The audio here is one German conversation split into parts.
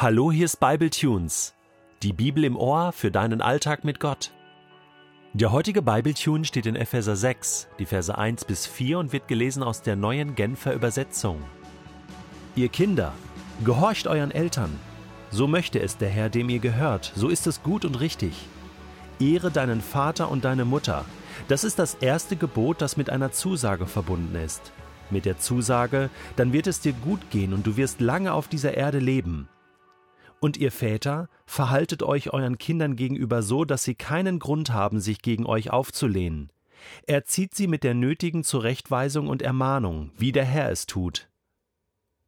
Hallo, hier ist Bible Tunes, die Bibel im Ohr für deinen Alltag mit Gott. Der heutige Bible Tune steht in Epheser 6, die Verse 1 bis 4 und wird gelesen aus der neuen Genfer Übersetzung. Ihr Kinder, gehorcht euren Eltern. So möchte es der Herr, dem ihr gehört, so ist es gut und richtig. Ehre deinen Vater und deine Mutter. Das ist das erste Gebot, das mit einer Zusage verbunden ist. Mit der Zusage, dann wird es dir gut gehen und du wirst lange auf dieser Erde leben. Und ihr Väter, verhaltet euch euren Kindern gegenüber so, dass sie keinen Grund haben, sich gegen euch aufzulehnen. Erzieht sie mit der nötigen Zurechtweisung und Ermahnung, wie der Herr es tut.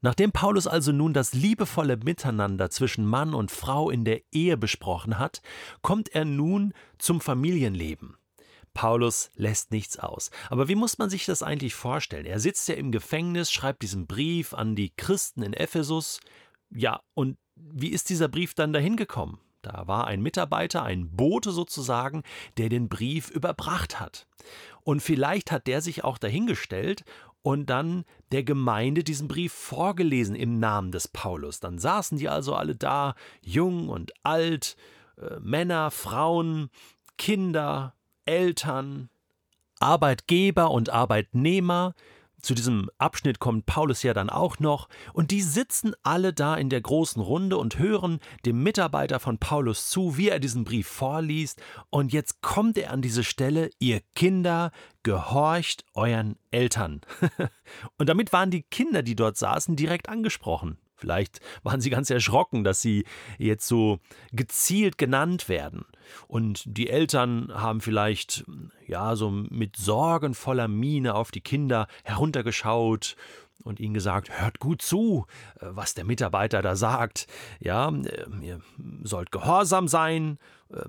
Nachdem Paulus also nun das liebevolle Miteinander zwischen Mann und Frau in der Ehe besprochen hat, kommt er nun zum Familienleben. Paulus lässt nichts aus. Aber wie muss man sich das eigentlich vorstellen? Er sitzt ja im Gefängnis, schreibt diesen Brief an die Christen in Ephesus. Ja, und wie ist dieser Brief dann dahin gekommen? Da war ein Mitarbeiter, ein Bote sozusagen, der den Brief überbracht hat. Und vielleicht hat der sich auch dahingestellt und dann der Gemeinde diesen Brief vorgelesen im Namen des Paulus. Dann saßen die also alle da, jung und alt, äh, Männer, Frauen, Kinder, Eltern, Arbeitgeber und Arbeitnehmer, zu diesem Abschnitt kommt Paulus ja dann auch noch, und die sitzen alle da in der großen Runde und hören dem Mitarbeiter von Paulus zu, wie er diesen Brief vorliest, und jetzt kommt er an diese Stelle, ihr Kinder, gehorcht euren Eltern. und damit waren die Kinder, die dort saßen, direkt angesprochen. Vielleicht waren sie ganz erschrocken, dass sie jetzt so gezielt genannt werden. Und die Eltern haben vielleicht, ja, so mit sorgenvoller Miene auf die Kinder heruntergeschaut und ihnen gesagt, hört gut zu, was der Mitarbeiter da sagt. Ja, ihr sollt gehorsam sein,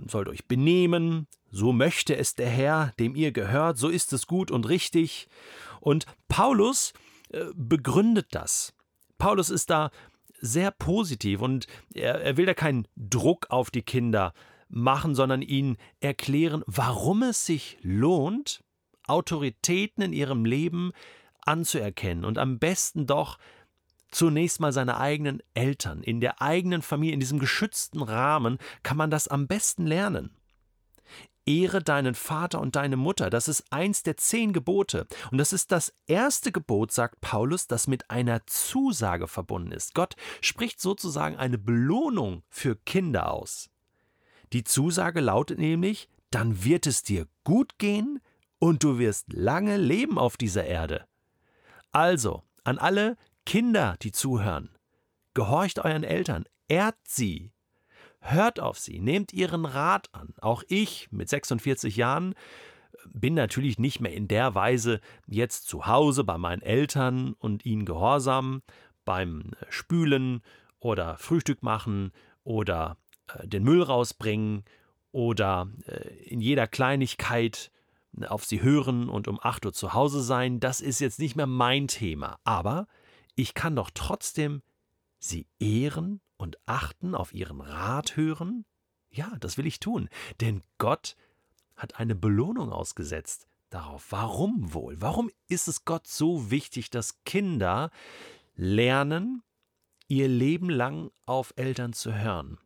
sollt euch benehmen, so möchte es der Herr, dem ihr gehört, so ist es gut und richtig. Und Paulus äh, begründet das. Paulus ist da sehr positiv und er, er will da keinen Druck auf die Kinder machen, sondern ihnen erklären, warum es sich lohnt, Autoritäten in ihrem Leben anzuerkennen und am besten doch zunächst mal seine eigenen Eltern. In der eigenen Familie, in diesem geschützten Rahmen kann man das am besten lernen. Ehre deinen Vater und deine Mutter. Das ist eins der zehn Gebote. Und das ist das erste Gebot, sagt Paulus, das mit einer Zusage verbunden ist. Gott spricht sozusagen eine Belohnung für Kinder aus. Die Zusage lautet nämlich, dann wird es dir gut gehen und du wirst lange leben auf dieser Erde. Also, an alle Kinder, die zuhören, gehorcht euren Eltern, ehrt sie, Hört auf sie, nehmt ihren Rat an. Auch ich mit 46 Jahren bin natürlich nicht mehr in der Weise jetzt zu Hause bei meinen Eltern und ihnen gehorsam beim Spülen oder Frühstück machen oder äh, den Müll rausbringen oder äh, in jeder Kleinigkeit auf sie hören und um 8 Uhr zu Hause sein. Das ist jetzt nicht mehr mein Thema. Aber ich kann doch trotzdem sie ehren und achten, auf ihren Rat hören? Ja, das will ich tun, denn Gott hat eine Belohnung ausgesetzt darauf. Warum wohl? Warum ist es Gott so wichtig, dass Kinder lernen, ihr Leben lang auf Eltern zu hören?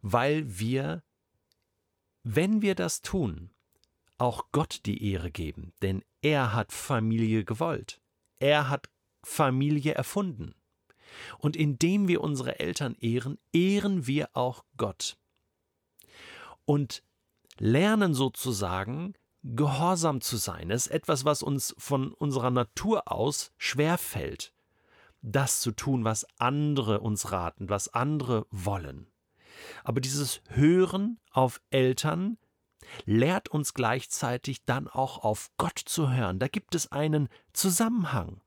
Weil wir, wenn wir das tun, auch Gott die Ehre geben, denn er hat Familie gewollt. Er hat Familie erfunden. Und indem wir unsere Eltern ehren, ehren wir auch Gott. Und lernen sozusagen, gehorsam zu sein. Das ist etwas, was uns von unserer Natur aus schwerfällt. Das zu tun, was andere uns raten, was andere wollen. Aber dieses Hören auf Eltern lehrt uns gleichzeitig dann auch auf Gott zu hören. Da gibt es einen Zusammenhang.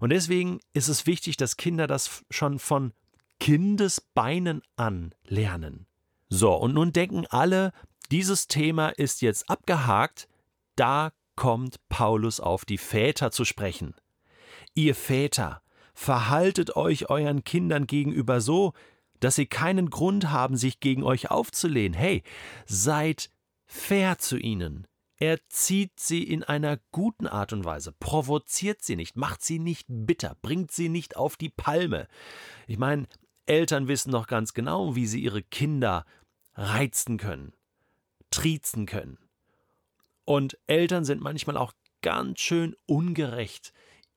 Und deswegen ist es wichtig, dass Kinder das schon von Kindesbeinen an lernen. So, und nun denken alle, dieses Thema ist jetzt abgehakt, da kommt Paulus auf die Väter zu sprechen. Ihr Väter, verhaltet euch euren Kindern gegenüber so, dass sie keinen Grund haben, sich gegen euch aufzulehnen. Hey, seid fair zu ihnen, erzieht sie in einer guten Art und Weise, provoziert sie nicht, macht sie nicht bitter, bringt sie nicht auf die Palme. Ich meine, Eltern wissen doch ganz genau, wie sie ihre Kinder reizen können, triezen können. Und Eltern sind manchmal auch ganz schön ungerecht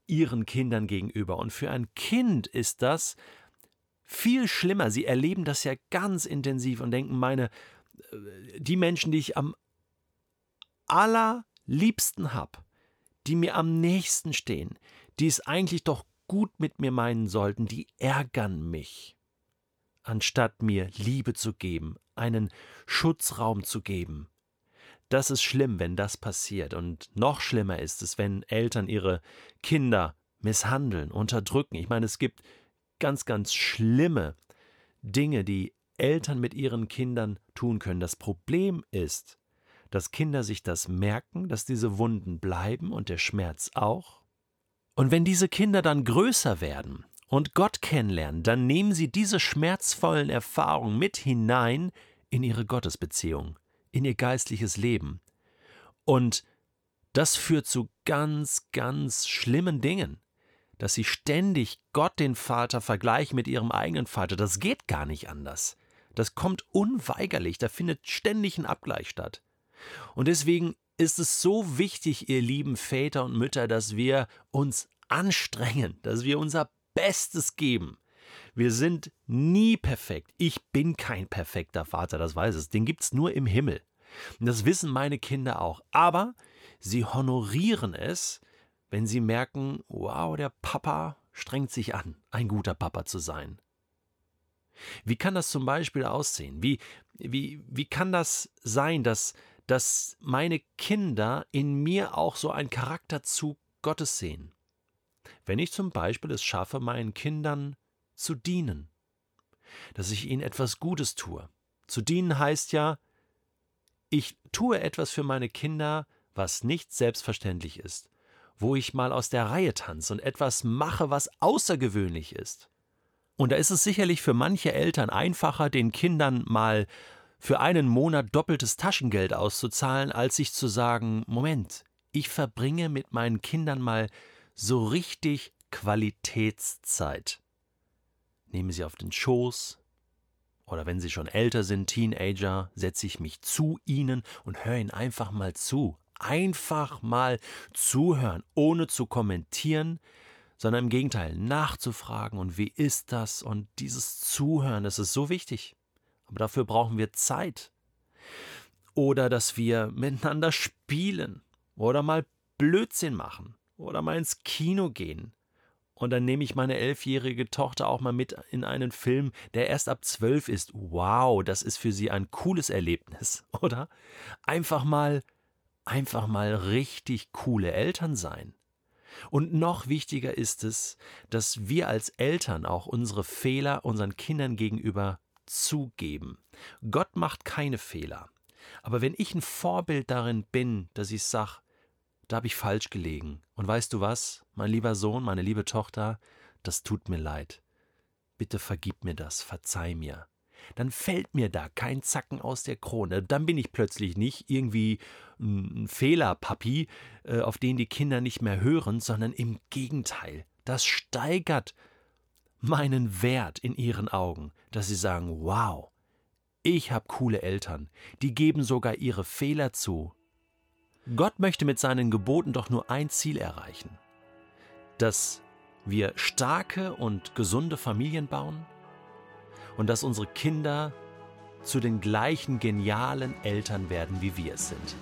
ihren Kindern gegenüber. Und für ein Kind ist das viel schlimmer. Sie erleben das ja ganz intensiv und denken, meine, äh, die Menschen, die ich am allerliebsten habe, die mir am nächsten stehen, die es eigentlich doch gut mit mir meinen sollten, die ärgern mich. Anstatt mir Liebe zu geben, einen Schutzraum zu geben. Das ist schlimm, wenn das passiert. Und noch schlimmer ist es, wenn Eltern ihre Kinder misshandeln, unterdrücken. Ich meine, es gibt ganz, ganz schlimme Dinge, die Eltern mit ihren Kindern tun können. Das Problem ist, dass Kinder sich das merken, dass diese Wunden bleiben und der Schmerz auch. Und wenn diese Kinder dann größer werden und Gott kennenlernen, dann nehmen sie diese schmerzvollen Erfahrungen mit hinein in ihre Gottesbeziehung, in ihr geistliches Leben. Und das führt zu ganz, ganz schlimmen Dingen dass sie ständig Gott den Vater vergleichen mit ihrem eigenen Vater. Das geht gar nicht anders. Das kommt unweigerlich, da findet ständig ein Abgleich statt. Und deswegen ist es so wichtig, ihr lieben Väter und Mütter, dass wir uns anstrengen, dass wir unser Bestes geben. Wir sind nie perfekt. Ich bin kein perfekter Vater, das weiß es. Den gibt es nur im Himmel. Und das wissen meine Kinder auch. Aber sie honorieren es, wenn sie merken, wow, der Papa strengt sich an, ein guter Papa zu sein. Wie kann das zum Beispiel aussehen? Wie, wie, wie kann das sein, dass, dass meine Kinder in mir auch so einen Charakterzug Gottes sehen? Wenn ich zum Beispiel es schaffe, meinen Kindern zu dienen, dass ich ihnen etwas Gutes tue. Zu dienen heißt ja, ich tue etwas für meine Kinder, was nicht selbstverständlich ist wo ich mal aus der Reihe tanze und etwas mache, was außergewöhnlich ist. Und da ist es sicherlich für manche Eltern einfacher, den Kindern mal für einen Monat doppeltes Taschengeld auszuzahlen, als sich zu sagen, Moment, ich verbringe mit meinen Kindern mal so richtig Qualitätszeit. Nehme sie auf den Schoß, oder wenn sie schon älter sind, Teenager, setze ich mich zu ihnen und höre ihnen einfach mal zu, einfach mal zuhören, ohne zu kommentieren, sondern im Gegenteil nachzufragen und wie ist das und dieses Zuhören, das ist so wichtig. Aber dafür brauchen wir Zeit. Oder dass wir miteinander spielen oder mal Blödsinn machen oder mal ins Kino gehen. Und dann nehme ich meine elfjährige Tochter auch mal mit in einen Film, der erst ab zwölf ist. Wow, das ist für sie ein cooles Erlebnis, oder? Einfach mal einfach mal richtig coole Eltern sein. Und noch wichtiger ist es, dass wir als Eltern auch unsere Fehler unseren Kindern gegenüber zugeben. Gott macht keine Fehler. Aber wenn ich ein Vorbild darin bin, dass ich sage, da habe ich falsch gelegen. Und weißt du was, mein lieber Sohn, meine liebe Tochter, das tut mir leid. Bitte vergib mir das, verzeih mir dann fällt mir da kein Zacken aus der Krone. Dann bin ich plötzlich nicht irgendwie ein Fehlerpapi, äh, auf den die Kinder nicht mehr hören, sondern im Gegenteil. Das steigert meinen Wert in ihren Augen, dass sie sagen, wow, ich habe coole Eltern, die geben sogar ihre Fehler zu. Gott möchte mit seinen Geboten doch nur ein Ziel erreichen, dass wir starke und gesunde Familien bauen, und dass unsere Kinder zu den gleichen genialen Eltern werden, wie wir es sind.